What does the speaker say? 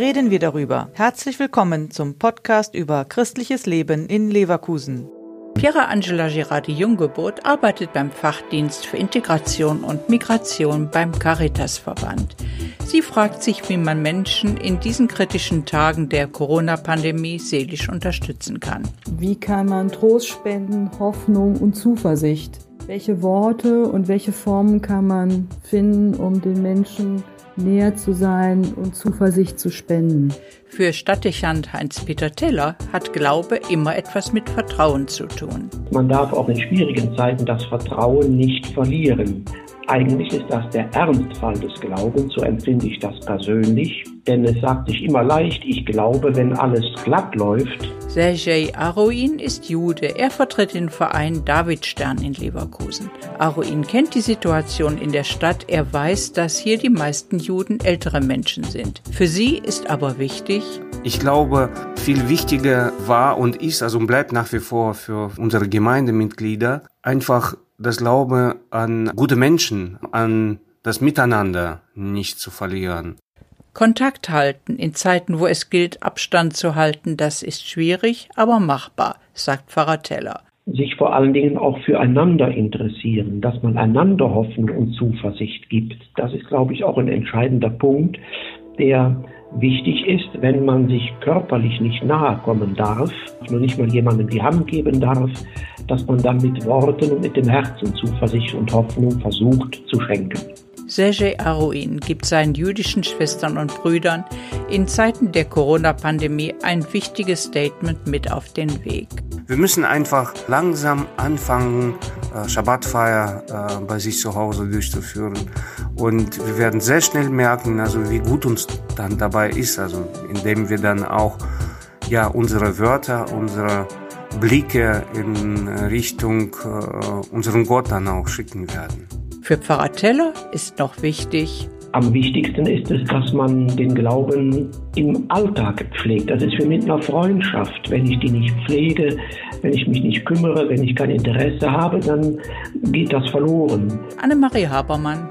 reden wir darüber. Herzlich willkommen zum Podcast über christliches Leben in Leverkusen. Piera Angela Girardi Junggeburt arbeitet beim Fachdienst für Integration und Migration beim Caritasverband. Sie fragt sich, wie man Menschen in diesen kritischen Tagen der Corona-Pandemie seelisch unterstützen kann. Wie kann man Trost spenden, Hoffnung und Zuversicht? Welche Worte und welche Formen kann man finden, um den Menschen näher zu sein und Zuversicht zu spenden? Für Stadtdechant Heinz-Peter Teller hat Glaube immer etwas mit Vertrauen zu tun. Man darf auch in schwierigen Zeiten das Vertrauen nicht verlieren. Eigentlich ist das der Ernstfall des Glaubens, so empfinde ich das persönlich, denn es sagt sich immer leicht, ich glaube, wenn alles glatt läuft. Sergej Aroin ist Jude. Er vertritt den Verein Davidstern in Leverkusen. Aroin kennt die Situation in der Stadt. Er weiß, dass hier die meisten Juden ältere Menschen sind. Für sie ist aber wichtig, ich glaube, viel wichtiger war und ist, also bleibt nach wie vor für unsere Gemeindemitglieder, einfach das Glaube an gute Menschen, an das Miteinander nicht zu verlieren. Kontakt halten in Zeiten, wo es gilt, Abstand zu halten, das ist schwierig, aber machbar, sagt Pfarrer Teller. Sich vor allen Dingen auch füreinander interessieren, dass man einander Hoffnung und Zuversicht gibt. Das ist, glaube ich, auch ein entscheidender Punkt, der wichtig ist, wenn man sich körperlich nicht nahe kommen darf, nur nicht mal jemandem die Hand geben darf, dass man dann mit Worten und mit dem Herzen Zuversicht und Hoffnung versucht zu schenken. Sergej Aruin gibt seinen jüdischen Schwestern und Brüdern in Zeiten der Corona-Pandemie ein wichtiges Statement mit auf den Weg. Wir müssen einfach langsam anfangen, äh, Schabbatfeier äh, bei sich zu Hause durchzuführen. Und wir werden sehr schnell merken, also wie gut uns dann dabei ist, also indem wir dann auch ja unsere Wörter, unsere Blicke in Richtung äh, unseren Gott dann auch schicken werden. Für Pfarrer Teller ist noch wichtig, am wichtigsten ist es, dass man den Glauben im Alltag pflegt. Das ist für mich eine Freundschaft. Wenn ich die nicht pflege, wenn ich mich nicht kümmere, wenn ich kein Interesse habe, dann geht das verloren. Annemarie Habermann.